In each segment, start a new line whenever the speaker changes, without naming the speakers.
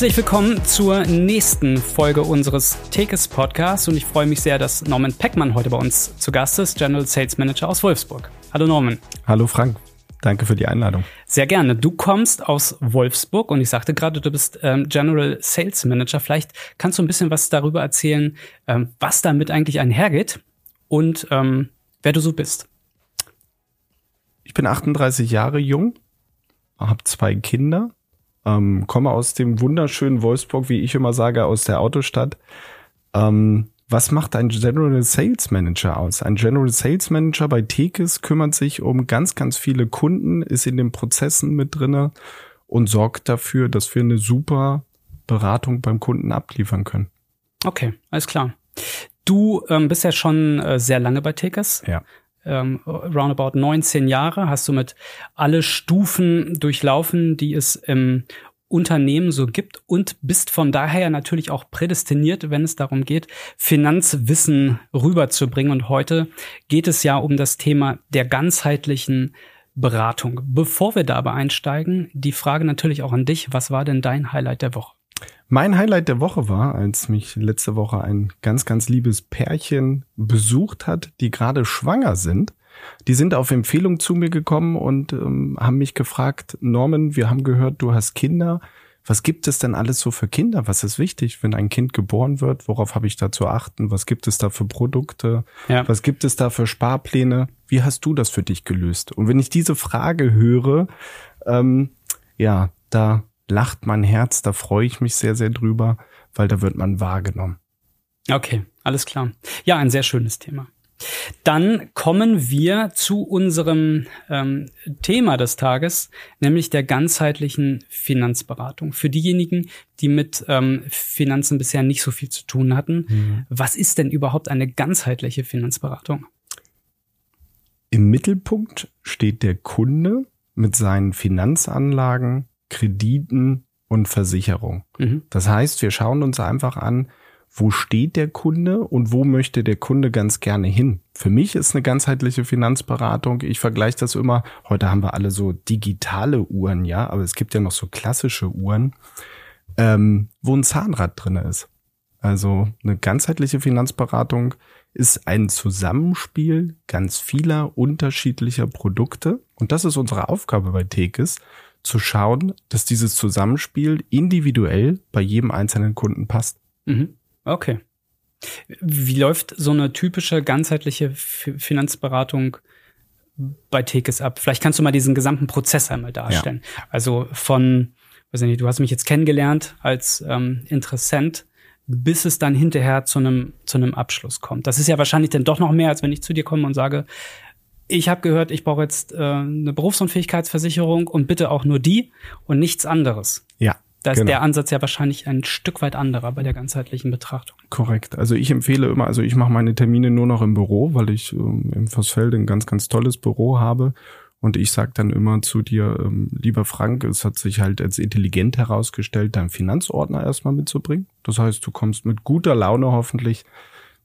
Herzlich willkommen zur nächsten Folge unseres Tekes Podcasts und ich freue mich sehr, dass Norman Peckmann heute bei uns zu Gast ist, General Sales Manager aus Wolfsburg. Hallo Norman.
Hallo Frank. Danke für die Einladung.
Sehr gerne. Du kommst aus Wolfsburg und ich sagte gerade, du bist ähm, General Sales Manager. Vielleicht kannst du ein bisschen was darüber erzählen, ähm, was damit eigentlich einhergeht und ähm, wer du so bist.
Ich bin 38 Jahre jung, habe zwei Kinder, ähm, komme aus dem wunderschönen Wolfsburg, wie ich immer sage, aus der Autostadt. Ähm, was macht ein General Sales Manager aus? Ein General Sales Manager bei Tekes kümmert sich um ganz, ganz viele Kunden, ist in den Prozessen mit drinne und sorgt dafür, dass wir eine super Beratung beim Kunden abliefern können.
Okay, alles klar. Du ähm, bist ja schon äh, sehr lange bei Tekes.
Ja.
Ähm, roundabout 19 Jahre hast du mit alle Stufen durchlaufen, die es im Unternehmen so gibt und bist von daher natürlich auch prädestiniert, wenn es darum geht, Finanzwissen rüberzubringen. Und heute geht es ja um das Thema der ganzheitlichen Beratung. Bevor wir dabei einsteigen, die Frage natürlich auch an dich. Was war denn dein Highlight der Woche?
Mein Highlight der Woche war, als mich letzte Woche ein ganz, ganz liebes Pärchen besucht hat, die gerade schwanger sind die sind auf Empfehlung zu mir gekommen und ähm, haben mich gefragt, Norman, wir haben gehört, du hast Kinder. Was gibt es denn alles so für Kinder? Was ist wichtig, wenn ein Kind geboren wird? Worauf habe ich da zu achten? Was gibt es da für Produkte? Ja. Was gibt es da für Sparpläne? Wie hast du das für dich gelöst? Und wenn ich diese Frage höre, ähm, ja, da lacht mein Herz, da freue ich mich sehr, sehr drüber, weil da wird man wahrgenommen.
Okay, alles klar. Ja, ein sehr schönes Thema. Dann kommen wir zu unserem ähm, Thema des Tages, nämlich der ganzheitlichen Finanzberatung. Für diejenigen, die mit ähm, Finanzen bisher nicht so viel zu tun hatten, mhm. was ist denn überhaupt eine ganzheitliche Finanzberatung?
Im Mittelpunkt steht der Kunde mit seinen Finanzanlagen, Krediten und Versicherung. Mhm. Das heißt, wir schauen uns einfach an, wo steht der Kunde und wo möchte der Kunde ganz gerne hin. Für mich ist eine ganzheitliche Finanzberatung, ich vergleiche das immer, heute haben wir alle so digitale Uhren, ja, aber es gibt ja noch so klassische Uhren, ähm, wo ein Zahnrad drinne ist. Also eine ganzheitliche Finanzberatung ist ein Zusammenspiel ganz vieler unterschiedlicher Produkte. Und das ist unsere Aufgabe bei Tekes, zu schauen, dass dieses Zusammenspiel individuell bei jedem einzelnen Kunden passt.
Mhm. Okay. Wie läuft so eine typische ganzheitliche Finanzberatung bei Tekes ab? Vielleicht kannst du mal diesen gesamten Prozess einmal darstellen. Ja. Also von, weiß nicht, du hast mich jetzt kennengelernt als ähm, Interessent, bis es dann hinterher zu einem zu einem Abschluss kommt. Das ist ja wahrscheinlich dann doch noch mehr, als wenn ich zu dir komme und sage, ich habe gehört, ich brauche jetzt äh, eine Berufsunfähigkeitsversicherung und bitte auch nur die und nichts anderes.
Ja.
Da ist genau. der Ansatz ja wahrscheinlich ein Stück weit anderer bei der ganzheitlichen Betrachtung.
Korrekt. Also ich empfehle immer, also ich mache meine Termine nur noch im Büro, weil ich ähm, im Vossfeld ein ganz, ganz tolles Büro habe. Und ich sage dann immer zu dir, ähm, lieber Frank, es hat sich halt als intelligent herausgestellt, deinen Finanzordner erstmal mitzubringen. Das heißt, du kommst mit guter Laune hoffentlich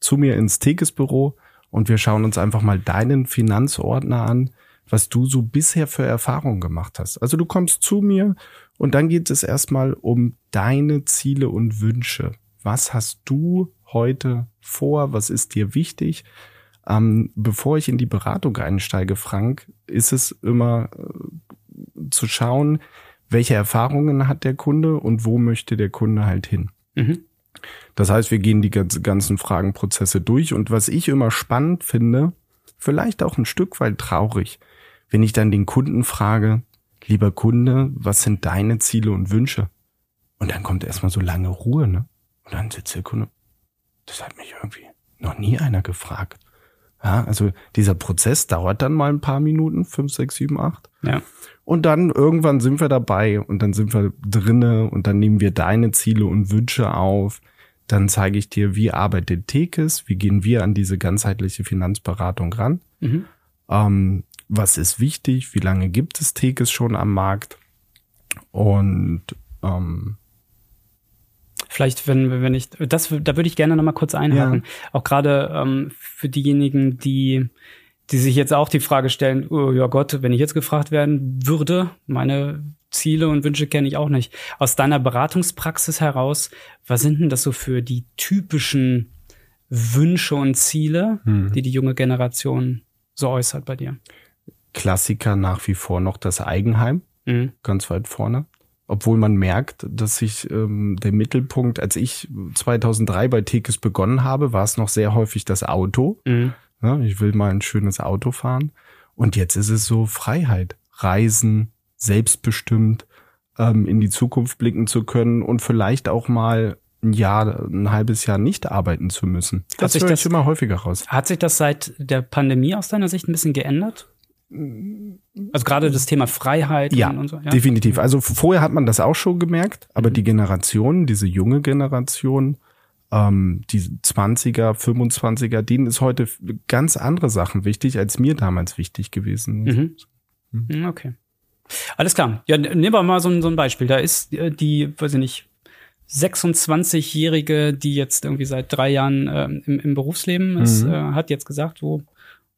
zu mir ins Tekesbüro und wir schauen uns einfach mal deinen Finanzordner an, was du so bisher für Erfahrungen gemacht hast. Also du kommst zu mir und dann geht es erstmal um deine Ziele und Wünsche. Was hast du heute vor? Was ist dir wichtig? Ähm, bevor ich in die Beratung einsteige, Frank, ist es immer äh, zu schauen, welche Erfahrungen hat der Kunde und wo möchte der Kunde halt hin. Mhm. Das heißt, wir gehen die ganzen Fragenprozesse durch und was ich immer spannend finde, vielleicht auch ein Stück weit traurig, wenn ich dann den Kunden frage, lieber Kunde, was sind deine Ziele und Wünsche? Und dann kommt erstmal so lange Ruhe, ne? Und dann sitzt der Kunde, das hat mich irgendwie noch nie einer gefragt. Ja, also dieser Prozess dauert dann mal ein paar Minuten, fünf, sechs, sieben, acht.
Ja.
Und dann irgendwann sind wir dabei und dann sind wir drinne und dann nehmen wir deine Ziele und Wünsche auf. Dann zeige ich dir, wie arbeitet Tekes, wie gehen wir an diese ganzheitliche Finanzberatung ran. Mhm. Ähm, was ist wichtig, wie lange gibt es Tekes schon am Markt und ähm,
Vielleicht, wenn, wenn ich, das, da würde ich gerne nochmal kurz einhaken. Ja. Auch gerade ähm, für diejenigen, die, die sich jetzt auch die Frage stellen, oh ja Gott, wenn ich jetzt gefragt werden würde, meine Ziele und Wünsche kenne ich auch nicht. Aus deiner Beratungspraxis heraus, was sind denn das so für die typischen Wünsche und Ziele, hm. die die junge Generation so äußert bei dir?
Klassiker nach wie vor noch das Eigenheim, mhm. ganz weit vorne. Obwohl man merkt, dass sich ähm, der Mittelpunkt, als ich 2003 bei Tekes begonnen habe, war es noch sehr häufig das Auto. Mhm. Ja, ich will mal ein schönes Auto fahren. Und jetzt ist es so Freiheit, Reisen, selbstbestimmt, ähm, in die Zukunft blicken zu können und vielleicht auch mal ein Jahr, ein halbes Jahr nicht arbeiten zu müssen.
Das hat sich das immer häufiger raus. Hat sich das seit der Pandemie aus deiner Sicht ein bisschen geändert? Also gerade das Thema Freiheit
ja, und so. Ja, definitiv. Also vorher hat man das auch schon gemerkt, aber mhm. die Generation, diese junge Generation, ähm, die 20er, 25er, denen ist heute ganz andere Sachen wichtig, als mir damals wichtig gewesen.
Mhm. Mhm. Okay. Alles klar. Ja, nehmen wir mal so ein, so ein Beispiel. Da ist äh, die, weiß ich nicht, 26-Jährige, die jetzt irgendwie seit drei Jahren äh, im, im Berufsleben ist, mhm. äh, hat jetzt gesagt, so,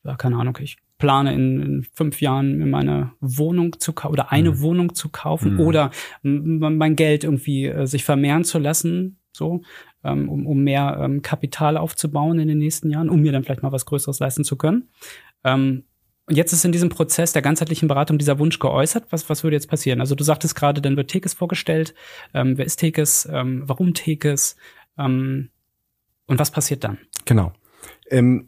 ja, keine Ahnung, ich plane in, in fünf Jahren mir meine Wohnung zu kaufen oder eine mhm. Wohnung zu kaufen mhm. oder mein Geld irgendwie äh, sich vermehren zu lassen, so, ähm, um, um mehr ähm, Kapital aufzubauen in den nächsten Jahren, um mir dann vielleicht mal was Größeres leisten zu können. Ähm, und jetzt ist in diesem Prozess der ganzheitlichen Beratung dieser Wunsch geäußert. Was, was würde jetzt passieren? Also du sagtest gerade, dann wird Tekes vorgestellt. Ähm, wer ist Tekes? Ähm, warum Tekes? Ähm, und was passiert dann?
Genau. Ähm,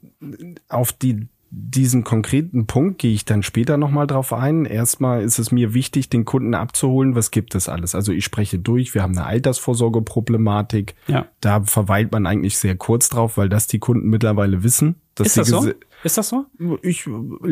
auf die diesen konkreten Punkt gehe ich dann später nochmal drauf ein. Erstmal ist es mir wichtig, den Kunden abzuholen, was gibt es alles. Also ich spreche durch, wir haben eine Altersvorsorgeproblematik. Ja. Da verweilt man eigentlich sehr kurz drauf, weil das die Kunden mittlerweile wissen.
Ist das so? Ist das so?
Ich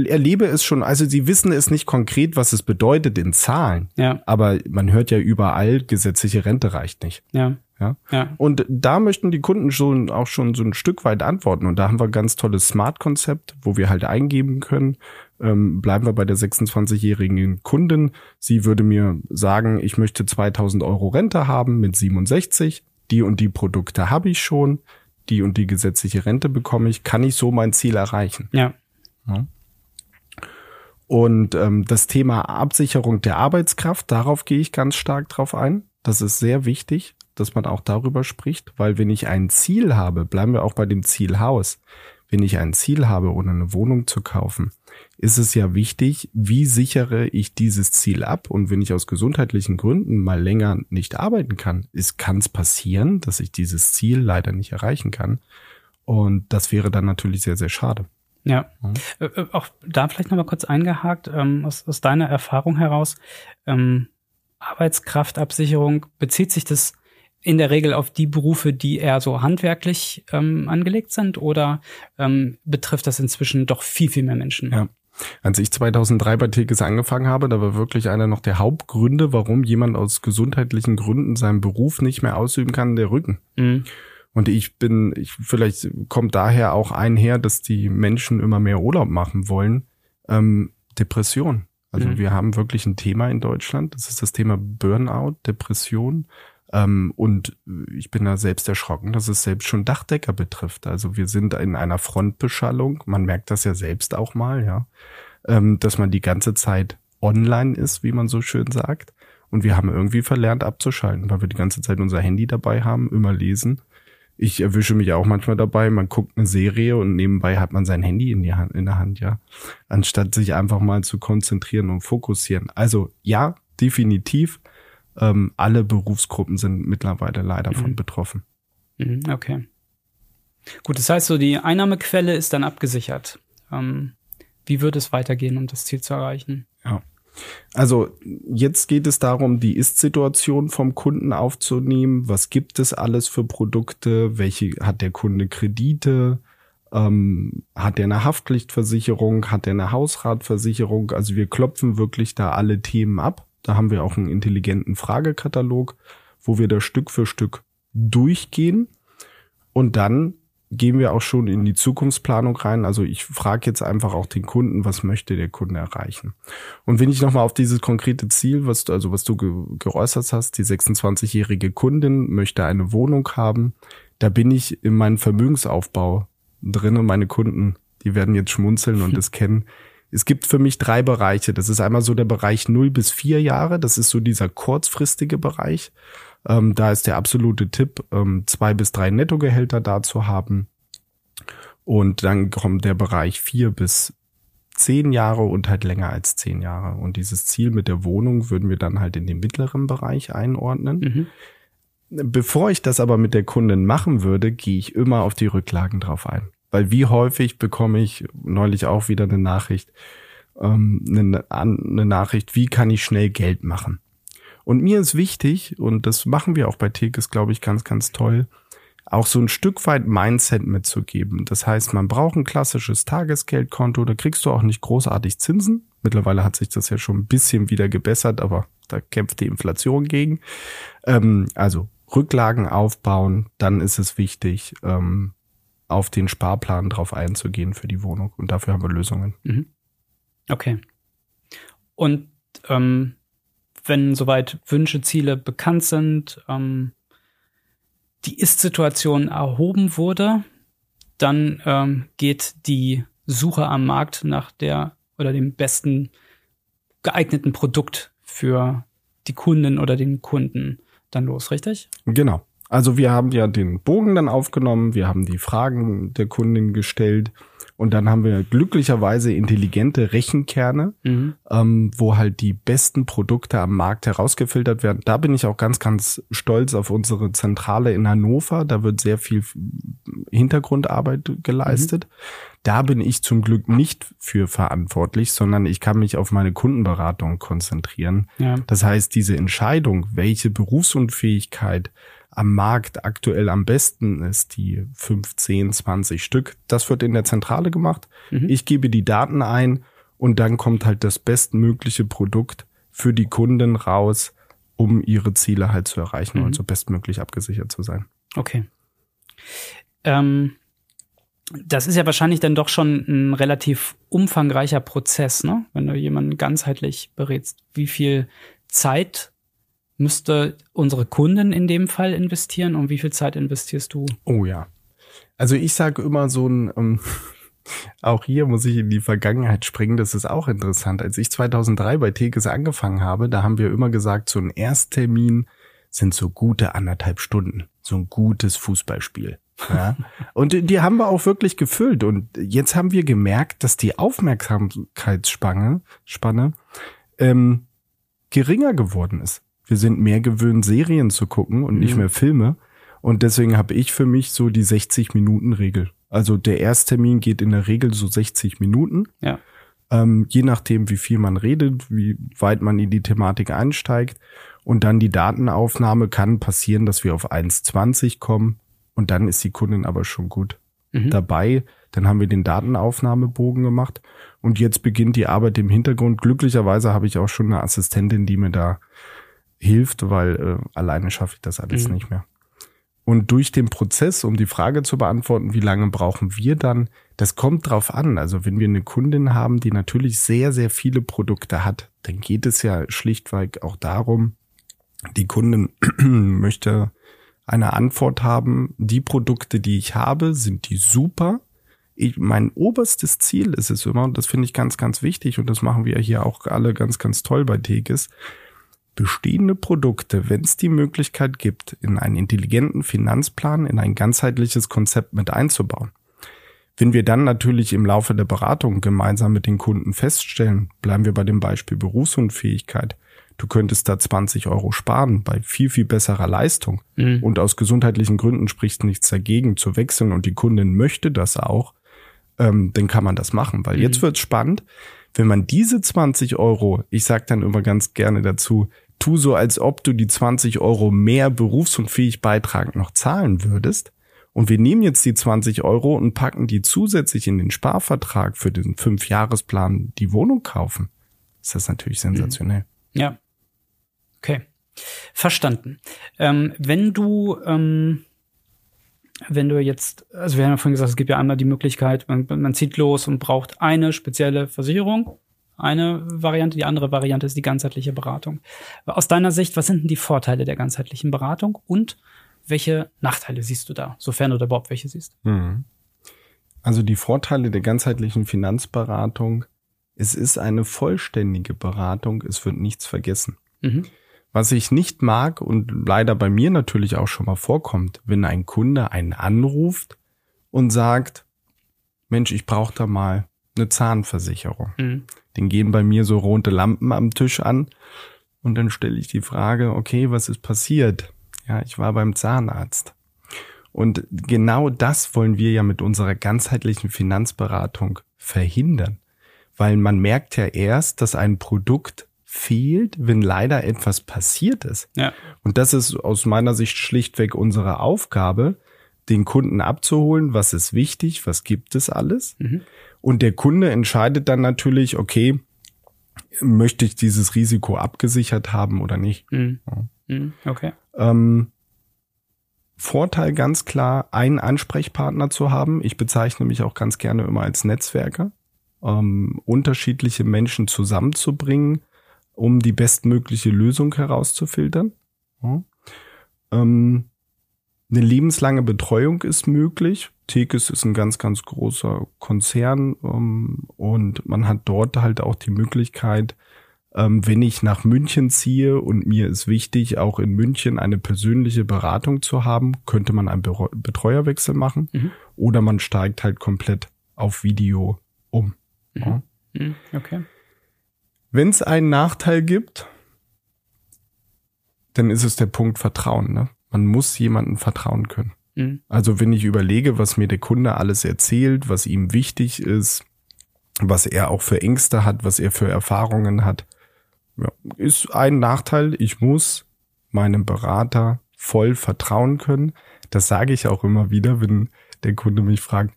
erlebe es schon. Also sie wissen es nicht konkret, was es bedeutet in Zahlen. Ja. Aber man hört ja überall, gesetzliche Rente reicht nicht.
Ja.
Ja? ja. Und da möchten die Kunden schon auch schon so ein Stück weit antworten. Und da haben wir ein ganz tolles Smart-Konzept, wo wir halt eingeben können. Ähm, bleiben wir bei der 26-jährigen Kundin. Sie würde mir sagen, ich möchte 2000 Euro Rente haben mit 67. Die und die Produkte habe ich schon. Die und die gesetzliche Rente bekomme ich. Kann ich so mein Ziel erreichen?
Ja. ja.
Und ähm, das Thema Absicherung der Arbeitskraft, darauf gehe ich ganz stark drauf ein. Das ist sehr wichtig dass man auch darüber spricht, weil wenn ich ein Ziel habe, bleiben wir auch bei dem Ziel Haus. Wenn ich ein Ziel habe, ohne eine Wohnung zu kaufen, ist es ja wichtig, wie sichere ich dieses Ziel ab? Und wenn ich aus gesundheitlichen Gründen mal länger nicht arbeiten kann, kann es passieren, dass ich dieses Ziel leider nicht erreichen kann. Und das wäre dann natürlich sehr, sehr schade.
Ja, mhm. äh, auch da vielleicht nochmal kurz eingehakt, ähm, aus, aus deiner Erfahrung heraus, ähm, Arbeitskraftabsicherung, bezieht sich das in der Regel auf die Berufe, die eher so handwerklich ähm, angelegt sind oder ähm, betrifft das inzwischen doch viel, viel mehr Menschen?
Ja. Als ich 2003 bei Tekes angefangen habe, da war wirklich einer noch der Hauptgründe, warum jemand aus gesundheitlichen Gründen seinen Beruf nicht mehr ausüben kann, der Rücken. Mhm. Und ich bin, ich, vielleicht kommt daher auch einher, dass die Menschen immer mehr Urlaub machen wollen. Ähm, Depression. Also mhm. wir haben wirklich ein Thema in Deutschland. Das ist das Thema Burnout, Depression. Ähm, und ich bin da selbst erschrocken, dass es selbst schon Dachdecker betrifft. Also wir sind in einer Frontbeschallung. Man merkt das ja selbst auch mal, ja, ähm, dass man die ganze Zeit online ist, wie man so schön sagt. Und wir haben irgendwie verlernt abzuschalten, weil wir die ganze Zeit unser Handy dabei haben, immer lesen. Ich erwische mich auch manchmal dabei, man guckt eine Serie und nebenbei hat man sein Handy in, die Hand, in der Hand, ja. Anstatt sich einfach mal zu konzentrieren und fokussieren. Also ja, definitiv ähm, alle Berufsgruppen sind mittlerweile leider mhm. von betroffen.
Mhm, okay. Gut, das heißt so, die Einnahmequelle ist dann abgesichert. Ähm, wie wird es weitergehen, um das Ziel zu erreichen?
Ja. Also jetzt geht es darum, die Ist-Situation vom Kunden aufzunehmen. Was gibt es alles für Produkte? Welche hat der Kunde Kredite? Ähm, hat er eine Haftpflichtversicherung? Hat er eine Hausratversicherung? Also wir klopfen wirklich da alle Themen ab da haben wir auch einen intelligenten Fragekatalog, wo wir da Stück für Stück durchgehen. Und dann gehen wir auch schon in die Zukunftsplanung rein. Also ich frage jetzt einfach auch den Kunden, was möchte der Kunde erreichen? Und wenn ich nochmal auf dieses konkrete Ziel, was du, also was du ge geäußert hast, die 26-jährige Kundin möchte eine Wohnung haben, da bin ich in meinem Vermögensaufbau drin und meine Kunden, die werden jetzt schmunzeln und es kennen es gibt für mich drei Bereiche. Das ist einmal so der Bereich 0 bis 4 Jahre. Das ist so dieser kurzfristige Bereich. Ähm, da ist der absolute Tipp, ähm, zwei bis drei Nettogehälter da zu haben. Und dann kommt der Bereich 4 bis zehn Jahre und halt länger als zehn Jahre. Und dieses Ziel mit der Wohnung würden wir dann halt in den mittleren Bereich einordnen. Mhm. Bevor ich das aber mit der Kundin machen würde, gehe ich immer auf die Rücklagen drauf ein. Weil wie häufig bekomme ich neulich auch wieder eine Nachricht, ähm, eine, eine Nachricht, wie kann ich schnell Geld machen? Und mir ist wichtig, und das machen wir auch bei Tekes, glaube ich, ganz, ganz toll, auch so ein Stück weit Mindset mitzugeben. Das heißt, man braucht ein klassisches Tagesgeldkonto, da kriegst du auch nicht großartig Zinsen. Mittlerweile hat sich das ja schon ein bisschen wieder gebessert, aber da kämpft die Inflation gegen. Ähm, also Rücklagen aufbauen, dann ist es wichtig, ähm, auf den Sparplan drauf einzugehen für die Wohnung. Und dafür haben wir Lösungen. Mhm.
Okay. Und ähm, wenn soweit Wünsche, Ziele bekannt sind, ähm, die Ist-Situation erhoben wurde, dann ähm, geht die Suche am Markt nach der oder dem besten geeigneten Produkt für die Kunden oder den Kunden dann los, richtig?
Genau. Also wir haben ja den Bogen dann aufgenommen, wir haben die Fragen der Kundin gestellt und dann haben wir glücklicherweise intelligente Rechenkerne, mhm. ähm, wo halt die besten Produkte am Markt herausgefiltert werden. Da bin ich auch ganz, ganz stolz auf unsere Zentrale in Hannover. Da wird sehr viel Hintergrundarbeit geleistet. Mhm. Da bin ich zum Glück nicht für verantwortlich, sondern ich kann mich auf meine Kundenberatung konzentrieren. Ja. Das heißt, diese Entscheidung, welche Berufsunfähigkeit am Markt aktuell am besten ist, die 15, 20 Stück. Das wird in der Zentrale gemacht. Mhm. Ich gebe die Daten ein und dann kommt halt das bestmögliche Produkt für die Kunden raus, um ihre Ziele halt zu erreichen mhm. und so bestmöglich abgesichert zu sein.
Okay. Ähm, das ist ja wahrscheinlich dann doch schon ein relativ umfangreicher Prozess, ne? Wenn du jemanden ganzheitlich berätst. Wie viel Zeit müsste unsere Kunden in dem Fall investieren und wie viel Zeit investierst du?
Oh ja. Also ich sage immer so ein, ähm, auch hier muss ich in die Vergangenheit springen, das ist auch interessant. Als ich 2003 bei Tekes angefangen habe, da haben wir immer gesagt, so ein Ersttermin sind so gute anderthalb Stunden, so ein gutes Fußballspiel. Ja. Und die haben wir auch wirklich gefüllt. Und jetzt haben wir gemerkt, dass die Aufmerksamkeitsspanne Spanne, ähm, geringer geworden ist wir sind mehr gewöhnt, Serien zu gucken und nicht mhm. mehr Filme. Und deswegen habe ich für mich so die 60-Minuten-Regel. Also der Ersttermin geht in der Regel so 60 Minuten. Ja. Ähm, je nachdem, wie viel man redet, wie weit man in die Thematik einsteigt. Und dann die Datenaufnahme kann passieren, dass wir auf 1,20 kommen. Und dann ist die Kundin aber schon gut mhm. dabei. Dann haben wir den Datenaufnahmebogen gemacht. Und jetzt beginnt die Arbeit im Hintergrund. Glücklicherweise habe ich auch schon eine Assistentin, die mir da hilft, weil äh, alleine schaffe ich das alles mhm. nicht mehr. Und durch den Prozess, um die Frage zu beantworten, wie lange brauchen wir dann, das kommt drauf an. Also wenn wir eine Kundin haben, die natürlich sehr, sehr viele Produkte hat, dann geht es ja schlichtweg auch darum, die Kundin möchte eine Antwort haben, die Produkte, die ich habe, sind die super. Ich, mein oberstes Ziel ist es immer, und das finde ich ganz, ganz wichtig, und das machen wir hier auch alle ganz, ganz toll bei Tegis, bestehende Produkte, wenn es die Möglichkeit gibt, in einen intelligenten Finanzplan, in ein ganzheitliches Konzept mit einzubauen. Wenn wir dann natürlich im Laufe der Beratung gemeinsam mit den Kunden feststellen, bleiben wir bei dem Beispiel Berufsunfähigkeit, du könntest da 20 Euro sparen bei viel, viel besserer Leistung mhm. und aus gesundheitlichen Gründen spricht nichts dagegen zu wechseln und die Kundin möchte das auch, ähm, dann kann man das machen, weil mhm. jetzt wird spannend, wenn man diese 20 Euro, ich sage dann immer ganz gerne dazu, tu so, als ob du die 20 Euro mehr berufsunfähig Beitrag noch zahlen würdest. Und wir nehmen jetzt die 20 Euro und packen die zusätzlich in den Sparvertrag für den Fünfjahresplan die Wohnung kaufen. Ist das natürlich sensationell.
Ja. Okay. Verstanden. Ähm, wenn du, ähm, wenn du jetzt, also wir haben ja vorhin gesagt, es gibt ja einmal die Möglichkeit, man, man zieht los und braucht eine spezielle Versicherung eine Variante. Die andere Variante ist die ganzheitliche Beratung. Aus deiner Sicht, was sind denn die Vorteile der ganzheitlichen Beratung und welche Nachteile siehst du da, sofern du da überhaupt welche siehst? Mhm.
Also die Vorteile der ganzheitlichen Finanzberatung es ist eine vollständige Beratung, es wird nichts vergessen. Mhm. Was ich nicht mag und leider bei mir natürlich auch schon mal vorkommt, wenn ein Kunde einen anruft und sagt, Mensch, ich brauche da mal eine Zahnversicherung. Mhm. Den gehen bei mir so rote Lampen am Tisch an und dann stelle ich die Frage, okay, was ist passiert? Ja, ich war beim Zahnarzt. Und genau das wollen wir ja mit unserer ganzheitlichen Finanzberatung verhindern. Weil man merkt ja erst, dass ein Produkt fehlt, wenn leider etwas passiert ist. Ja. Und das ist aus meiner Sicht schlichtweg unsere Aufgabe, den Kunden abzuholen, was ist wichtig, was gibt es alles. Mhm. Und der Kunde entscheidet dann natürlich, okay, möchte ich dieses Risiko abgesichert haben oder nicht. Mhm. Ja. Mhm. Okay. Ähm, Vorteil ganz klar, einen Ansprechpartner zu haben. Ich bezeichne mich auch ganz gerne immer als Netzwerker. Ähm, unterschiedliche Menschen zusammenzubringen, um die bestmögliche Lösung herauszufiltern. Ja. Ähm, eine lebenslange Betreuung ist möglich. Tekes ist ein ganz, ganz großer Konzern ähm, und man hat dort halt auch die Möglichkeit, ähm, wenn ich nach München ziehe und mir ist wichtig, auch in München eine persönliche Beratung zu haben, könnte man einen Betreuerwechsel machen mhm. oder man steigt halt komplett auf Video um. Mhm. Ja. Mhm. Okay. Wenn es einen Nachteil gibt, dann ist es der Punkt Vertrauen. Ne? Man muss jemandem vertrauen können. Mhm. Also wenn ich überlege, was mir der Kunde alles erzählt, was ihm wichtig ist, was er auch für Ängste hat, was er für Erfahrungen hat, ja, ist ein Nachteil. Ich muss meinem Berater voll vertrauen können. Das sage ich auch immer wieder, wenn der Kunde mich fragt,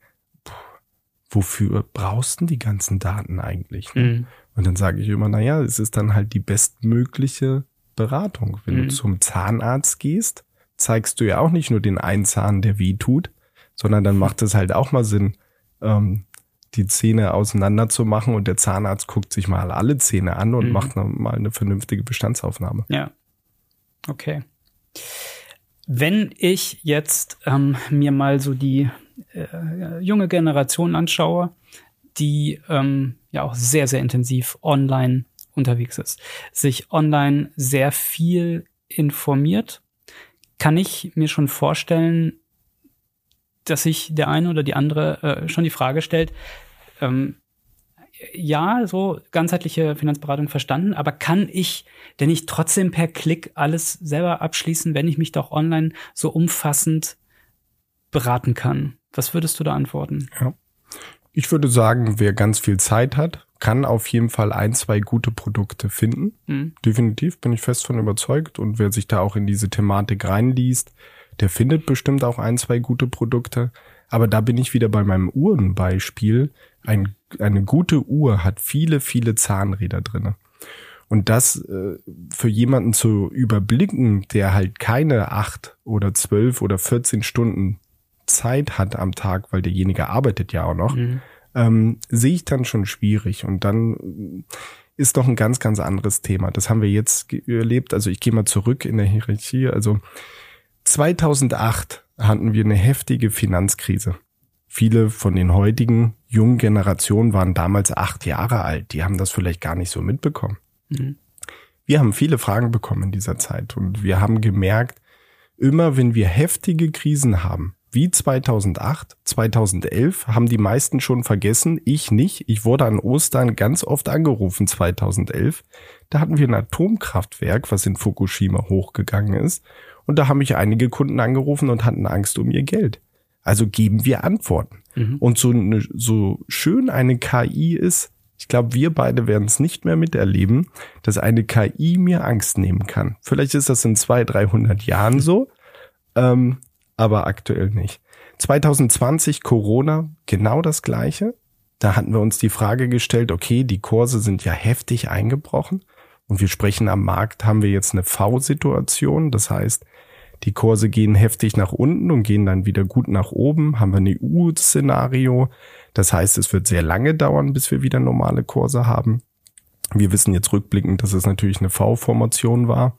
wofür brauchst du die ganzen Daten eigentlich? Mhm. Und dann sage ich immer, na ja, es ist dann halt die bestmögliche Beratung. Wenn mhm. du zum Zahnarzt gehst, zeigst du ja auch nicht nur den einen Zahn, der weh tut, sondern dann macht es halt auch mal Sinn, ähm, die Zähne auseinander zu machen und der Zahnarzt guckt sich mal alle Zähne an und mhm. macht mal eine vernünftige Bestandsaufnahme.
Ja. Okay. Wenn ich jetzt ähm, mir mal so die äh, junge Generation anschaue, die ähm, ja auch sehr, sehr intensiv online unterwegs ist, sich online sehr viel informiert, kann ich mir schon vorstellen, dass sich der eine oder die andere äh, schon die Frage stellt, ähm, ja, so ganzheitliche Finanzberatung verstanden, aber kann ich denn nicht trotzdem per Klick alles selber abschließen, wenn ich mich doch online so umfassend beraten kann? Was würdest du da antworten?
Ja. Ich würde sagen, wer ganz viel Zeit hat, kann auf jeden Fall ein, zwei gute Produkte finden. Mhm. Definitiv bin ich fest von überzeugt. Und wer sich da auch in diese Thematik reinliest, der findet bestimmt auch ein, zwei gute Produkte. Aber da bin ich wieder bei meinem Uhrenbeispiel. Ein, eine gute Uhr hat viele, viele Zahnräder drinne. Und das äh, für jemanden zu überblicken, der halt keine acht oder zwölf oder 14 Stunden Zeit hat am Tag, weil derjenige arbeitet ja auch noch, mhm. Ähm, sehe ich dann schon schwierig. Und dann ist doch ein ganz, ganz anderes Thema. Das haben wir jetzt erlebt. Also ich gehe mal zurück in der Hierarchie. Also 2008 hatten wir eine heftige Finanzkrise. Viele von den heutigen jungen Generationen waren damals acht Jahre alt. Die haben das vielleicht gar nicht so mitbekommen. Mhm. Wir haben viele Fragen bekommen in dieser Zeit und wir haben gemerkt, immer wenn wir heftige Krisen haben, wie 2008, 2011, haben die meisten schon vergessen, ich nicht. Ich wurde an Ostern ganz oft angerufen 2011. Da hatten wir ein Atomkraftwerk, was in Fukushima hochgegangen ist und da haben mich einige Kunden angerufen und hatten Angst um ihr Geld. Also geben wir Antworten. Mhm. Und so, eine, so schön eine KI ist, ich glaube, wir beide werden es nicht mehr miterleben, dass eine KI mir Angst nehmen kann. Vielleicht ist das in zwei, 300 Jahren so, ähm, aber aktuell nicht. 2020 Corona, genau das gleiche. Da hatten wir uns die Frage gestellt, okay, die Kurse sind ja heftig eingebrochen und wir sprechen am Markt, haben wir jetzt eine V-Situation. Das heißt, die Kurse gehen heftig nach unten und gehen dann wieder gut nach oben. Haben wir ein EU-Szenario. Das heißt, es wird sehr lange dauern, bis wir wieder normale Kurse haben. Wir wissen jetzt rückblickend, dass es natürlich eine V-Formation war.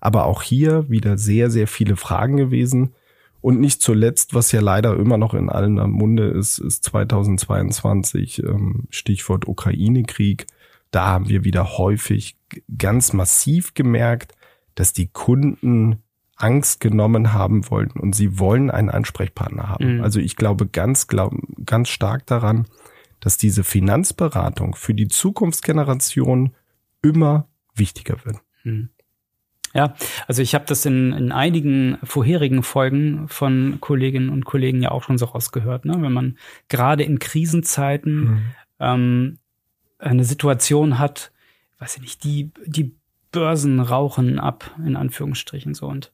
Aber auch hier wieder sehr, sehr viele Fragen gewesen. Und nicht zuletzt, was ja leider immer noch in allen Munde ist, ist 2022 ähm, Stichwort Ukraine-Krieg. Da haben wir wieder häufig ganz massiv gemerkt, dass die Kunden Angst genommen haben wollen und sie wollen einen Ansprechpartner haben. Mhm. Also ich glaube ganz, glaub, ganz stark daran, dass diese Finanzberatung für die Zukunftsgeneration immer wichtiger wird. Mhm.
Ja, also ich habe das in, in einigen vorherigen Folgen von Kolleginnen und Kollegen ja auch schon so rausgehört, ne? wenn man gerade in Krisenzeiten mhm. ähm, eine Situation hat, weiß ich nicht, die, die Börsen rauchen ab, in Anführungsstrichen so. Und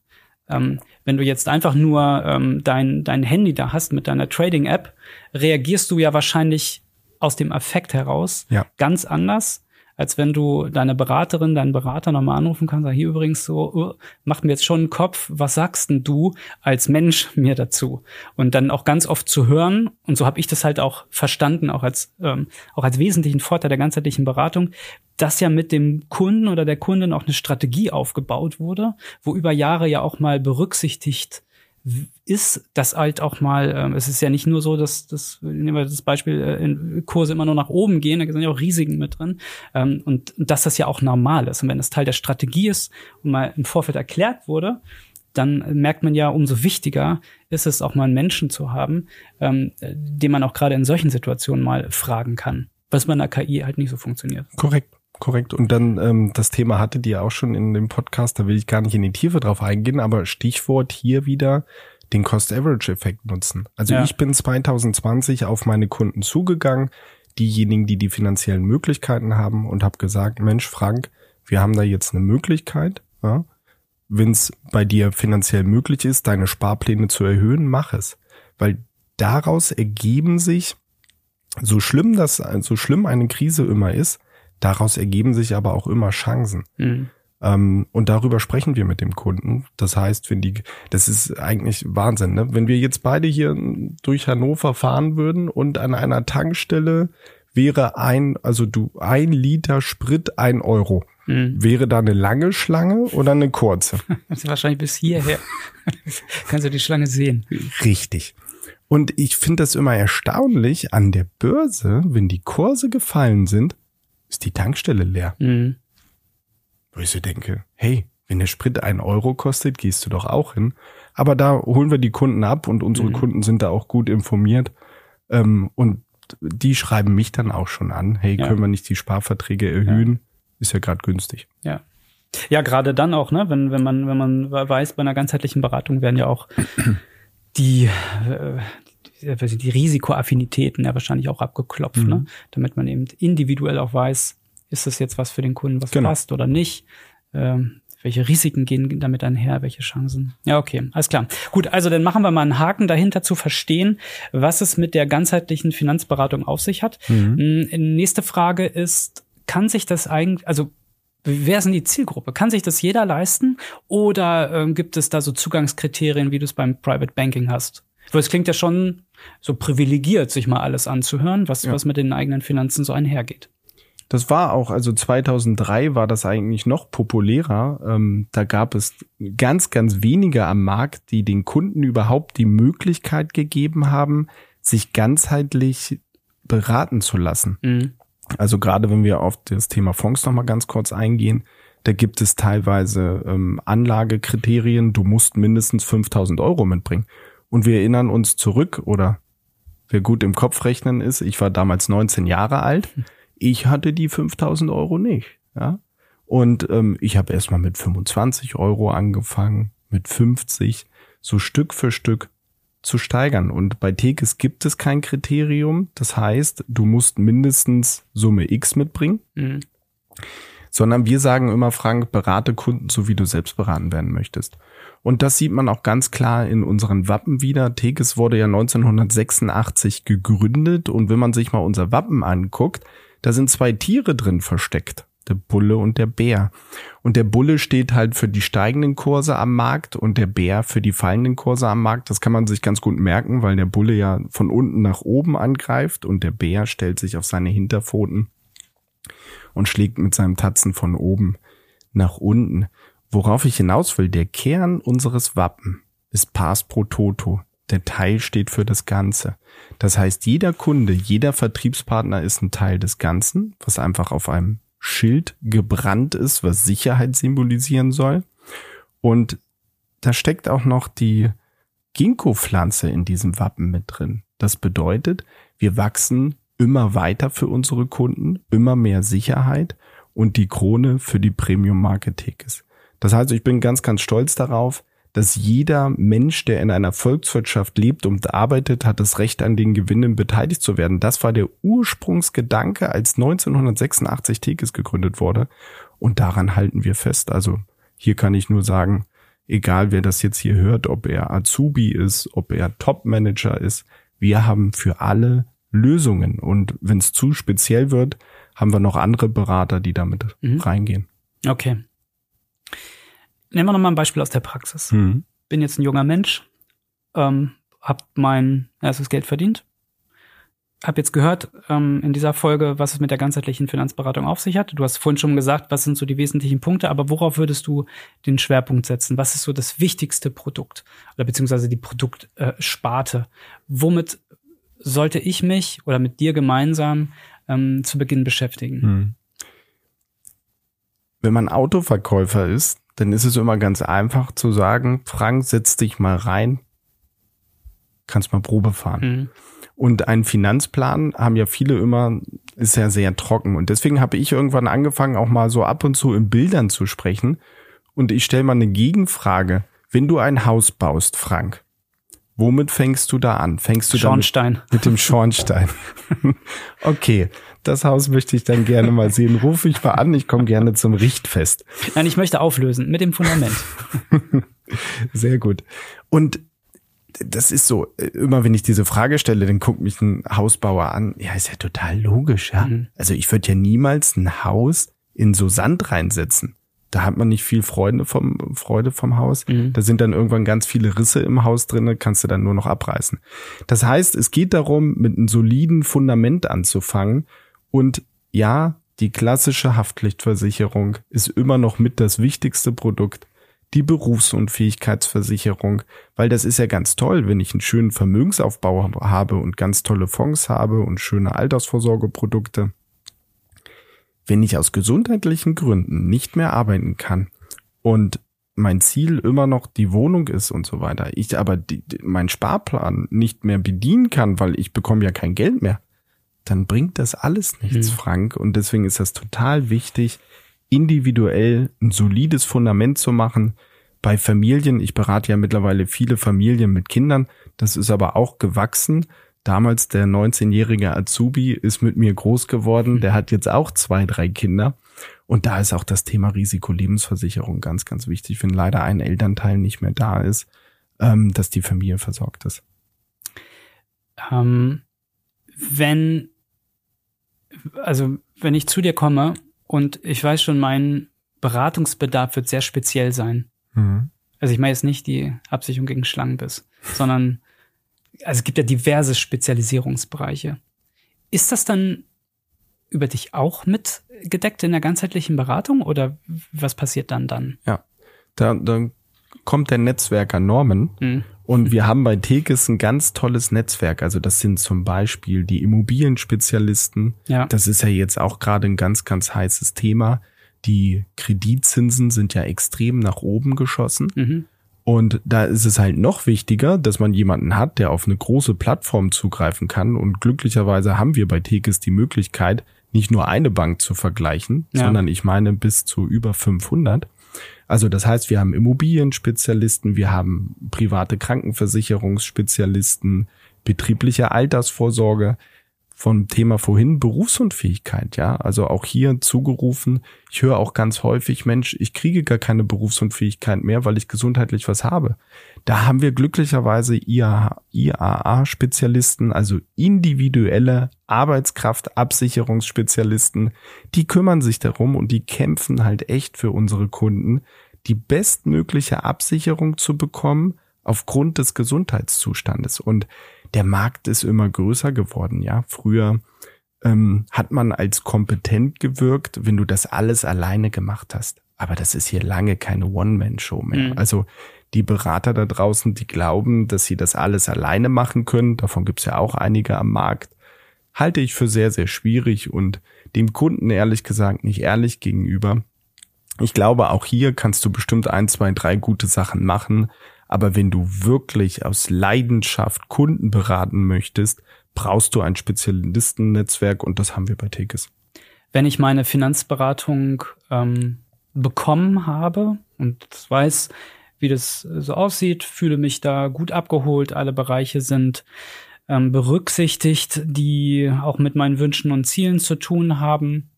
ähm, wenn du jetzt einfach nur ähm, dein, dein Handy da hast mit deiner Trading-App, reagierst du ja wahrscheinlich aus dem Affekt heraus ja. ganz anders, als wenn du deine Beraterin, deinen Berater nochmal anrufen kannst, sag, hier übrigens so, uh, macht mir jetzt schon einen Kopf, was sagst denn du als Mensch mir dazu? Und dann auch ganz oft zu hören, und so habe ich das halt auch verstanden, auch als, ähm, auch als wesentlichen Vorteil der ganzheitlichen Beratung, dass ja mit dem Kunden oder der Kundin auch eine Strategie aufgebaut wurde, wo über Jahre ja auch mal berücksichtigt ist das halt auch mal, ähm, es ist ja nicht nur so, dass, dass nehmen wir das Beispiel, äh, in Kurse immer nur nach oben gehen, da sind ja auch Risiken mit drin. Ähm, und dass das ja auch normal ist. Und wenn das Teil der Strategie ist und mal im Vorfeld erklärt wurde, dann merkt man ja, umso wichtiger ist es auch mal einen Menschen zu haben, ähm, den man auch gerade in solchen Situationen mal fragen kann. Was bei einer KI halt nicht so funktioniert.
Korrekt. Korrekt. Und dann ähm, das Thema hattet ihr auch schon in dem Podcast, da will ich gar nicht in die Tiefe drauf eingehen, aber Stichwort hier wieder den Cost-Average-Effekt nutzen. Also ja. ich bin 2020 auf meine Kunden zugegangen, diejenigen, die die finanziellen Möglichkeiten haben und habe gesagt, Mensch, Frank, wir haben da jetzt eine Möglichkeit, ja, wenn es bei dir finanziell möglich ist, deine Sparpläne zu erhöhen, mach es. Weil daraus ergeben sich, so schlimm das, so schlimm eine Krise immer ist, Daraus ergeben sich aber auch immer Chancen. Mhm. Ähm, und darüber sprechen wir mit dem Kunden. Das heißt, wenn die, das ist eigentlich Wahnsinn, ne? Wenn wir jetzt beide hier durch Hannover fahren würden und an einer Tankstelle wäre ein, also du, ein Liter Sprit ein Euro. Mhm. Wäre da eine lange Schlange oder eine kurze?
Ist wahrscheinlich bis hierher. Kannst du die Schlange sehen.
Richtig. Und ich finde das immer erstaunlich an der Börse, wenn die Kurse gefallen sind, ist die Tankstelle leer. Mhm. Wo ich so denke, hey, wenn der Sprit ein Euro kostet, gehst du doch auch hin. Aber da holen wir die Kunden ab und unsere mhm. Kunden sind da auch gut informiert. Ähm, und die schreiben mich dann auch schon an, hey, ja. können wir nicht die Sparverträge erhöhen? Ja. Ist ja gerade günstig.
Ja. Ja, gerade dann auch, ne, wenn, wenn man, wenn man weiß, bei einer ganzheitlichen Beratung werden ja auch die, äh, die Risikoaffinitäten ja wahrscheinlich auch abgeklopft, mhm. ne? damit man eben individuell auch weiß, ist das jetzt was für den Kunden, was genau. passt oder nicht. Ähm, welche Risiken gehen damit einher, welche Chancen. Ja, okay, alles klar. Gut, also dann machen wir mal einen Haken dahinter zu verstehen, was es mit der ganzheitlichen Finanzberatung auf sich hat. Mhm. Hm, nächste Frage ist, kann sich das eigentlich, also Wer ist denn die Zielgruppe? Kann sich das jeder leisten? Oder ähm, gibt es da so Zugangskriterien, wie du es beim Private Banking hast? Weil es klingt ja schon so privilegiert, sich mal alles anzuhören, was, ja. was mit den eigenen Finanzen so einhergeht.
Das war auch, also 2003 war das eigentlich noch populärer. Ähm, da gab es ganz, ganz wenige am Markt, die den Kunden überhaupt die Möglichkeit gegeben haben, sich ganzheitlich beraten zu lassen. Mhm. Also gerade wenn wir auf das Thema Fonds nochmal ganz kurz eingehen, da gibt es teilweise ähm, Anlagekriterien, du musst mindestens 5000 Euro mitbringen. Und wir erinnern uns zurück oder wer gut im Kopf rechnen ist, ich war damals 19 Jahre alt, ich hatte die 5000 Euro nicht. Ja? Und ähm, ich habe erstmal mit 25 Euro angefangen, mit 50, so Stück für Stück zu steigern. Und bei Tekes gibt es kein Kriterium. Das heißt, du musst mindestens Summe X mitbringen. Mhm. Sondern wir sagen immer, Frank, berate Kunden so, wie du selbst beraten werden möchtest. Und das sieht man auch ganz klar in unseren Wappen wieder. Tekes wurde ja 1986 gegründet und wenn man sich mal unser Wappen anguckt, da sind zwei Tiere drin versteckt. Der Bulle und der Bär. Und der Bulle steht halt für die steigenden Kurse am Markt und der Bär für die fallenden Kurse am Markt. Das kann man sich ganz gut merken, weil der Bulle ja von unten nach oben angreift und der Bär stellt sich auf seine Hinterpfoten und schlägt mit seinem Tatzen von oben nach unten. Worauf ich hinaus will, der Kern unseres Wappen ist Pars pro Toto. Der Teil steht für das Ganze. Das heißt, jeder Kunde, jeder Vertriebspartner ist ein Teil des Ganzen, was einfach auf einem Schild gebrannt ist, was Sicherheit symbolisieren soll. Und da steckt auch noch die Ginkgo-Pflanze in diesem Wappen mit drin. Das bedeutet, wir wachsen immer weiter für unsere Kunden, immer mehr Sicherheit und die Krone für die Premium-Marke Tekes. Das heißt, ich bin ganz, ganz stolz darauf, dass jeder Mensch, der in einer Volkswirtschaft lebt und arbeitet, hat das Recht an den Gewinnen beteiligt zu werden. Das war der Ursprungsgedanke, als 1986 Tekes gegründet wurde. Und daran halten wir fest. Also hier kann ich nur sagen, egal wer das jetzt hier hört, ob er Azubi ist, ob er Topmanager ist, wir haben für alle Lösungen. Und wenn es zu speziell wird, haben wir noch andere Berater, die damit mhm. reingehen.
Okay. Nehmen wir nochmal ein Beispiel aus der Praxis. Mhm. Bin jetzt ein junger Mensch, ähm, hab mein erstes Geld verdient, hab jetzt gehört ähm, in dieser Folge, was es mit der ganzheitlichen Finanzberatung auf sich hat. Du hast vorhin schon gesagt, was sind so die wesentlichen Punkte, aber worauf würdest du den Schwerpunkt setzen? Was ist so das wichtigste Produkt oder beziehungsweise die Produktsparte? Äh, Womit sollte ich mich oder mit dir gemeinsam ähm, zu Beginn beschäftigen? Hm.
Wenn man Autoverkäufer ist, dann ist es immer ganz einfach zu sagen, Frank, setz dich mal rein, kannst mal Probe fahren. Mhm. Und einen Finanzplan haben ja viele immer, ist ja sehr trocken. Und deswegen habe ich irgendwann angefangen, auch mal so ab und zu in Bildern zu sprechen. Und ich stelle mal eine Gegenfrage. Wenn du ein Haus baust, Frank, womit fängst du da an? Fängst du
Schornstein.
mit dem Schornstein? okay, das Haus möchte ich dann gerne mal sehen. Ruf ich mal an, ich komme gerne zum Richtfest.
Nein, ich möchte auflösen mit dem Fundament.
Sehr gut. Und das ist so, immer wenn ich diese Frage stelle, dann guckt mich ein Hausbauer an. Ja, ist ja total logisch, ja. Mhm. Also ich würde ja niemals ein Haus in so Sand reinsetzen. Da hat man nicht viel Freude vom, Freude vom Haus. Mhm. Da sind dann irgendwann ganz viele Risse im Haus drinne, kannst du dann nur noch abreißen. Das heißt, es geht darum, mit einem soliden Fundament anzufangen und ja, die klassische Haftpflichtversicherung ist immer noch mit das wichtigste Produkt. Die Berufsunfähigkeitsversicherung, weil das ist ja ganz toll, wenn ich einen schönen Vermögensaufbau habe und ganz tolle Fonds habe und schöne Altersvorsorgeprodukte. Wenn ich aus gesundheitlichen Gründen nicht mehr arbeiten kann und mein Ziel immer noch die Wohnung ist und so weiter, ich aber die, meinen Sparplan nicht mehr bedienen kann, weil ich bekomme ja kein Geld mehr, dann bringt das alles nichts, mhm. Frank. Und deswegen ist das total wichtig, individuell ein solides Fundament zu machen. Bei Familien, ich berate ja mittlerweile viele Familien mit Kindern, das ist aber auch gewachsen. Damals der 19-jährige Azubi ist mit mir groß geworden, der hat jetzt auch zwei, drei Kinder. Und da ist auch das Thema Risikolebensversicherung ganz, ganz wichtig, wenn leider ein Elternteil nicht mehr da ist, ähm, dass die Familie versorgt ist.
Ähm, wenn also wenn ich zu dir komme und ich weiß schon, mein Beratungsbedarf wird sehr speziell sein. Mhm. Also ich meine jetzt nicht die Absicherung gegen Schlangenbiss, sondern also es gibt ja diverse Spezialisierungsbereiche. Ist das dann über dich auch mit gedeckt in der ganzheitlichen Beratung oder was passiert dann dann?
Ja, da, da kommt der Netzwerker Norman mhm. Und wir haben bei Tekes ein ganz tolles Netzwerk. Also das sind zum Beispiel die Immobilienspezialisten. Ja. Das ist ja jetzt auch gerade ein ganz, ganz heißes Thema. Die Kreditzinsen sind ja extrem nach oben geschossen. Mhm. Und da ist es halt noch wichtiger, dass man jemanden hat, der auf eine große Plattform zugreifen kann. Und glücklicherweise haben wir bei Tekes die Möglichkeit, nicht nur eine Bank zu vergleichen, ja. sondern ich meine bis zu über 500. Also das heißt, wir haben Immobilienspezialisten, wir haben private Krankenversicherungsspezialisten, betriebliche Altersvorsorge, vom Thema vorhin Berufsunfähigkeit, ja, also auch hier zugerufen. Ich höre auch ganz häufig, Mensch, ich kriege gar keine Berufsunfähigkeit mehr, weil ich gesundheitlich was habe. Da haben wir glücklicherweise IAA-Spezialisten, also individuelle Arbeitskraftabsicherungsspezialisten, die kümmern sich darum und die kämpfen halt echt für unsere Kunden, die bestmögliche Absicherung zu bekommen aufgrund des Gesundheitszustandes. Und der Markt ist immer größer geworden, ja. Früher ähm, hat man als kompetent gewirkt, wenn du das alles alleine gemacht hast. Aber das ist hier lange keine One-Man-Show mehr. Mhm. Also die Berater da draußen, die glauben, dass sie das alles alleine machen können, davon gibt's ja auch einige am Markt, halte ich für sehr, sehr schwierig und dem Kunden ehrlich gesagt nicht ehrlich gegenüber. Ich glaube, auch hier kannst du bestimmt ein, zwei, drei gute Sachen machen, aber wenn du wirklich aus Leidenschaft Kunden beraten möchtest, brauchst du ein Spezialistennetzwerk und das haben wir bei Tekes.
Wenn ich meine Finanzberatung ähm, bekommen habe und weiß, wie das so aussieht, fühle mich da gut abgeholt, alle Bereiche sind ähm, berücksichtigt, die auch mit meinen Wünschen und Zielen zu tun haben.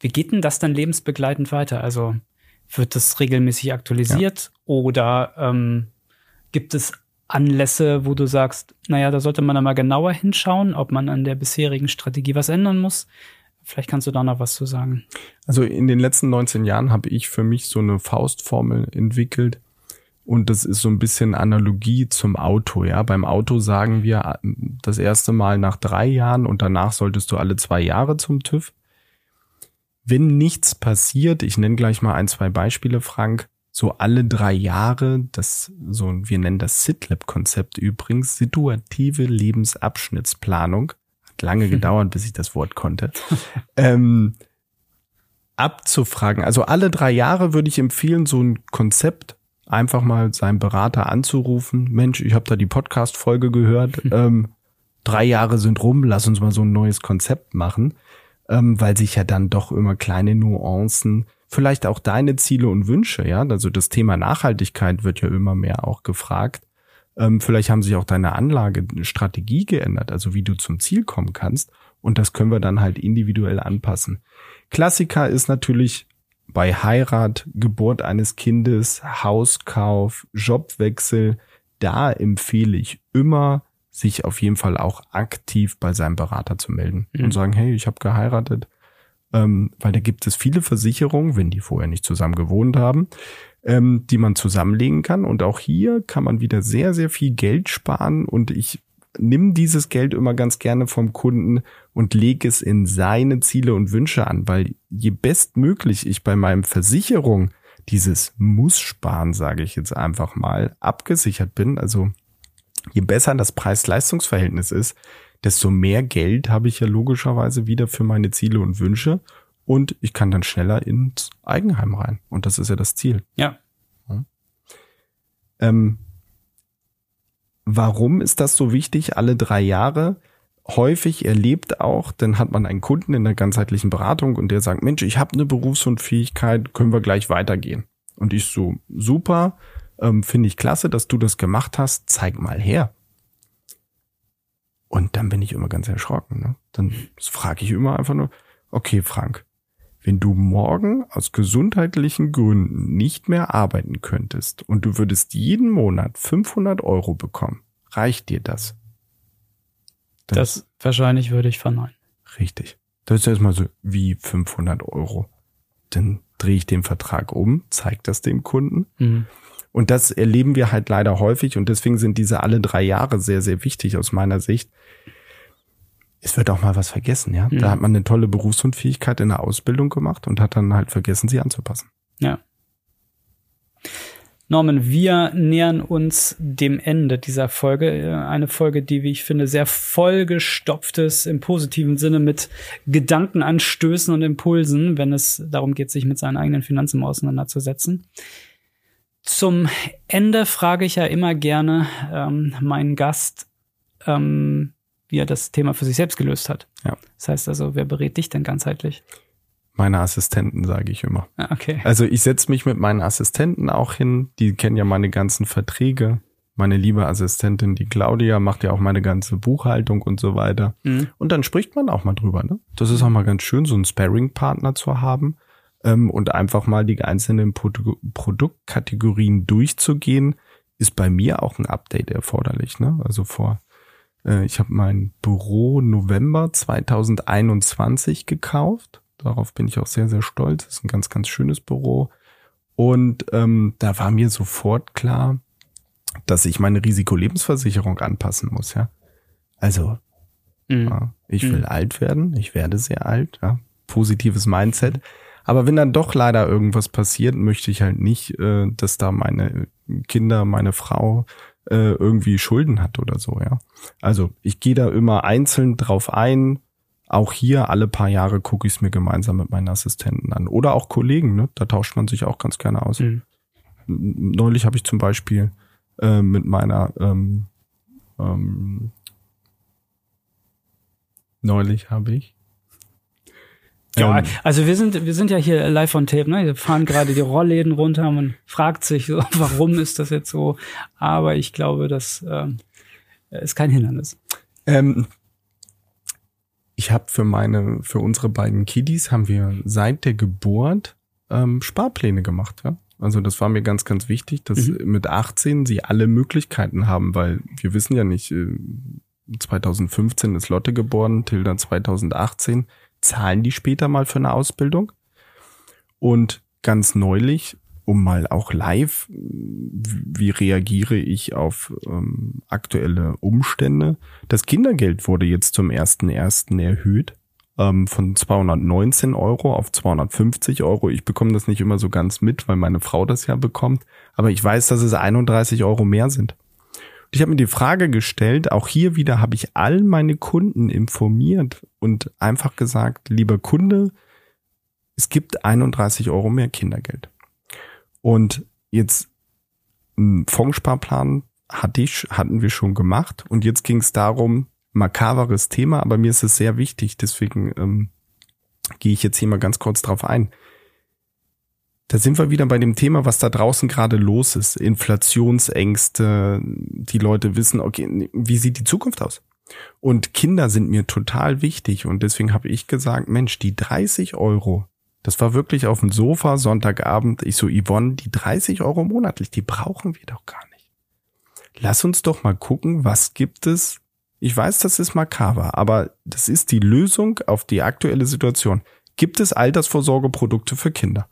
Wie geht denn das dann lebensbegleitend weiter? Also wird das regelmäßig aktualisiert ja. oder ähm, gibt es Anlässe, wo du sagst, naja, da sollte man da mal genauer hinschauen, ob man an der bisherigen Strategie was ändern muss? Vielleicht kannst du da noch was zu sagen.
Also in den letzten 19 Jahren habe ich für mich so eine Faustformel entwickelt. Und das ist so ein bisschen Analogie zum Auto, ja. Beim Auto sagen wir das erste Mal nach drei Jahren und danach solltest du alle zwei Jahre zum TÜV. Wenn nichts passiert, ich nenne gleich mal ein, zwei Beispiele, Frank, so alle drei Jahre, das so, wir nennen das SITLAB-Konzept übrigens, situative Lebensabschnittsplanung, hat lange gedauert, bis ich das Wort konnte, ähm, abzufragen. Also alle drei Jahre würde ich empfehlen, so ein Konzept einfach mal seinen Berater anzurufen. Mensch, ich habe da die Podcast-Folge gehört. ähm, drei Jahre sind rum, lass uns mal so ein neues Konzept machen, ähm, weil sich ja dann doch immer kleine Nuancen, vielleicht auch deine Ziele und Wünsche, ja, also das Thema Nachhaltigkeit wird ja immer mehr auch gefragt. Ähm, vielleicht haben sich auch deine Anlage, Strategie geändert, also wie du zum Ziel kommen kannst. Und das können wir dann halt individuell anpassen. Klassiker ist natürlich bei Heirat, Geburt eines Kindes, Hauskauf, Jobwechsel, da empfehle ich immer, sich auf jeden Fall auch aktiv bei seinem Berater zu melden mhm. und sagen, hey, ich habe geheiratet, ähm, weil da gibt es viele Versicherungen, wenn die vorher nicht zusammen gewohnt haben, ähm, die man zusammenlegen kann. Und auch hier kann man wieder sehr, sehr viel Geld sparen. Und ich nimm dieses Geld immer ganz gerne vom Kunden und leg es in seine Ziele und Wünsche an, weil je bestmöglich ich bei meinem Versicherung dieses muss sparen, sage ich jetzt einfach mal, abgesichert bin, also je besser das Preis-Leistungs-Verhältnis ist, desto mehr Geld habe ich ja logischerweise wieder für meine Ziele und Wünsche und ich kann dann schneller ins Eigenheim rein. Und das ist ja das Ziel.
Ja. ja.
Ähm, Warum ist das so wichtig, alle drei Jahre? Häufig erlebt auch, dann hat man einen Kunden in der ganzheitlichen Beratung und der sagt, Mensch, ich habe eine Berufsunfähigkeit, können wir gleich weitergehen. Und ich so, super, ähm, finde ich klasse, dass du das gemacht hast, zeig mal her. Und dann bin ich immer ganz erschrocken. Ne? Dann frage ich immer einfach nur, okay, Frank, wenn du morgen aus gesundheitlichen Gründen nicht mehr arbeiten könntest und du würdest jeden Monat 500 Euro bekommen, reicht dir das?
Das, das wahrscheinlich würde ich verneinen.
Richtig. Das ist erstmal so, wie 500 Euro. Dann drehe ich den Vertrag um, zeige das dem Kunden. Mhm. Und das erleben wir halt leider häufig und deswegen sind diese alle drei Jahre sehr, sehr wichtig aus meiner Sicht, es wird auch mal was vergessen, ja. Mhm. Da hat man eine tolle Berufsunfähigkeit in der Ausbildung gemacht und hat dann halt vergessen, sie anzupassen.
Ja. Norman, wir nähern uns dem Ende dieser Folge. Eine Folge, die, wie ich finde, sehr vollgestopft ist im positiven Sinne mit Gedankenanstößen und Impulsen, wenn es darum geht, sich mit seinen eigenen Finanzen auseinanderzusetzen. Zum Ende frage ich ja immer gerne ähm, meinen Gast, ähm, wie er das Thema für sich selbst gelöst hat.
Ja.
Das heißt also, wer berät dich denn ganzheitlich?
Meine Assistenten, sage ich immer.
Ah, okay.
Also ich setze mich mit meinen Assistenten auch hin. Die kennen ja meine ganzen Verträge. Meine liebe Assistentin, die Claudia, macht ja auch meine ganze Buchhaltung und so weiter. Mhm. Und dann spricht man auch mal drüber. Ne? Das ist auch mal ganz schön, so einen Sparring-Partner zu haben ähm, und einfach mal die einzelnen Produ Produktkategorien durchzugehen, ist bei mir auch ein Update erforderlich. Ne? Also vor äh, ich habe mein Büro November 2021 gekauft. Darauf bin ich auch sehr, sehr stolz. Das ist ein ganz, ganz schönes Büro. Und ähm, da war mir sofort klar, dass ich meine Risikolebensversicherung anpassen muss, ja. Also, mhm. ja, ich will mhm. alt werden, ich werde sehr alt, ja. Positives Mindset. Aber wenn dann doch leider irgendwas passiert, möchte ich halt nicht, äh, dass da meine Kinder, meine Frau äh, irgendwie Schulden hat oder so, ja. Also ich gehe da immer einzeln drauf ein. Auch hier alle paar Jahre gucke ich es mir gemeinsam mit meinen Assistenten an. Oder auch Kollegen, ne? Da tauscht man sich auch ganz gerne aus. Mhm. Neulich habe ich zum Beispiel äh, mit meiner ähm, ähm, neulich habe ich
ja, ähm, also wir sind, wir sind ja hier live on tape, ne? Wir fahren gerade die Rollläden runter. Man fragt sich so, warum ist das jetzt so? Aber ich glaube, das ähm, ist kein Hindernis.
Ähm, ich habe für meine, für unsere beiden Kiddies haben wir seit der Geburt ähm, Sparpläne gemacht, ja. Also das war mir ganz, ganz wichtig, dass mhm. mit 18 sie alle Möglichkeiten haben, weil wir wissen ja nicht, 2015 äh, ist Lotte geboren, Tilda 2018 zahlen die später mal für eine Ausbildung. Und ganz neulich, um mal auch live, wie reagiere ich auf ähm, aktuelle Umstände? Das Kindergeld wurde jetzt zum ersten ersten erhöht ähm, von 219 Euro auf 250 Euro. Ich bekomme das nicht immer so ganz mit, weil meine Frau das ja bekommt. Aber ich weiß, dass es 31 Euro mehr sind. Ich habe mir die Frage gestellt, auch hier wieder habe ich all meine Kunden informiert und einfach gesagt, lieber Kunde, es gibt 31 Euro mehr Kindergeld. Und jetzt einen Fondssparplan hatte ich, hatten wir schon gemacht und jetzt ging es darum, makaberes Thema, aber mir ist es sehr wichtig, deswegen ähm, gehe ich jetzt hier mal ganz kurz drauf ein. Da sind wir wieder bei dem Thema, was da draußen gerade los ist. Inflationsängste, die Leute wissen, okay, wie sieht die Zukunft aus? Und Kinder sind mir total wichtig und deswegen habe ich gesagt, Mensch, die 30 Euro, das war wirklich auf dem Sofa Sonntagabend, ich so, Yvonne, die 30 Euro monatlich, die brauchen wir doch gar nicht. Lass uns doch mal gucken, was gibt es. Ich weiß, das ist makaber, aber das ist die Lösung auf die aktuelle Situation. Gibt es Altersvorsorgeprodukte für Kinder?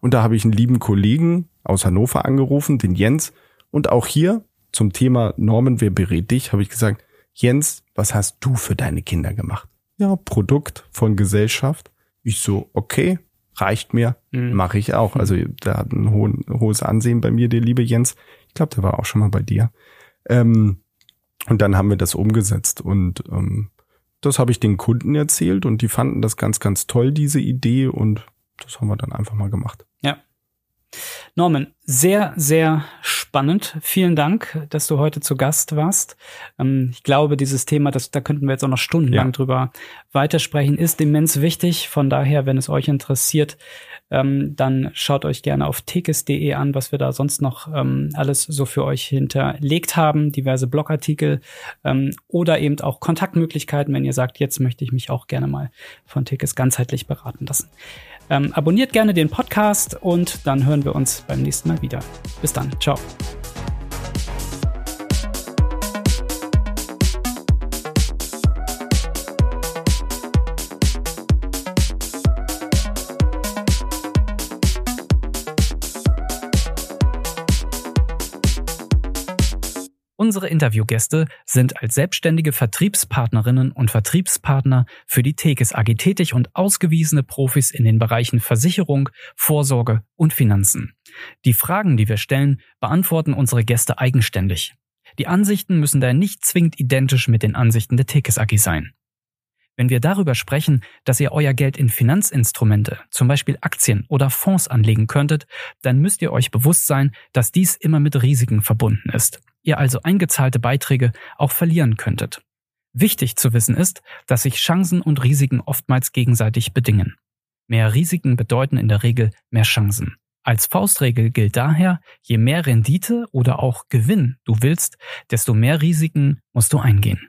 Und da habe ich einen lieben Kollegen aus Hannover angerufen, den Jens. Und auch hier zum Thema Norman, wer berät dich, habe ich gesagt, Jens, was hast du für deine Kinder gemacht? Ja, Produkt von Gesellschaft. Ich so, okay, reicht mir, mhm. mache ich auch. Also der hat ein hohen, hohes Ansehen bei mir, der liebe Jens. Ich glaube, der war auch schon mal bei dir. Ähm, und dann haben wir das umgesetzt und ähm, das habe ich den Kunden erzählt und die fanden das ganz, ganz toll, diese Idee und das haben wir dann einfach mal gemacht.
Ja. Norman, sehr, sehr spannend. Vielen Dank, dass du heute zu Gast warst. Ähm, ich glaube, dieses Thema, das, da könnten wir jetzt auch noch stundenlang ja. drüber weitersprechen, ist immens wichtig. Von daher, wenn es euch interessiert, ähm, dann schaut euch gerne auf tekes.de an, was wir da sonst noch ähm, alles so für euch hinterlegt haben, diverse Blogartikel oder eben auch Kontaktmöglichkeiten, wenn ihr sagt, jetzt möchte ich mich auch gerne mal von Tekes ganzheitlich beraten lassen. Ähm, abonniert gerne den Podcast und dann hören wir uns beim nächsten Mal wieder. Bis dann. Ciao. Unsere Interviewgäste sind als selbstständige Vertriebspartnerinnen und Vertriebspartner für die Tekes AG tätig und ausgewiesene Profis in den Bereichen Versicherung, Vorsorge und Finanzen. Die Fragen, die wir stellen, beantworten unsere Gäste eigenständig. Die Ansichten müssen daher nicht zwingend identisch mit den Ansichten der Tekes AG sein. Wenn wir darüber sprechen, dass ihr euer Geld in Finanzinstrumente, zum Beispiel Aktien oder Fonds anlegen könntet, dann müsst ihr euch bewusst sein, dass dies immer mit Risiken verbunden ist ihr also eingezahlte Beiträge auch verlieren könntet. Wichtig zu wissen ist, dass sich Chancen und Risiken oftmals gegenseitig bedingen. Mehr Risiken bedeuten in der Regel mehr Chancen. Als Faustregel gilt daher, je mehr Rendite oder auch Gewinn du willst, desto mehr Risiken musst du eingehen.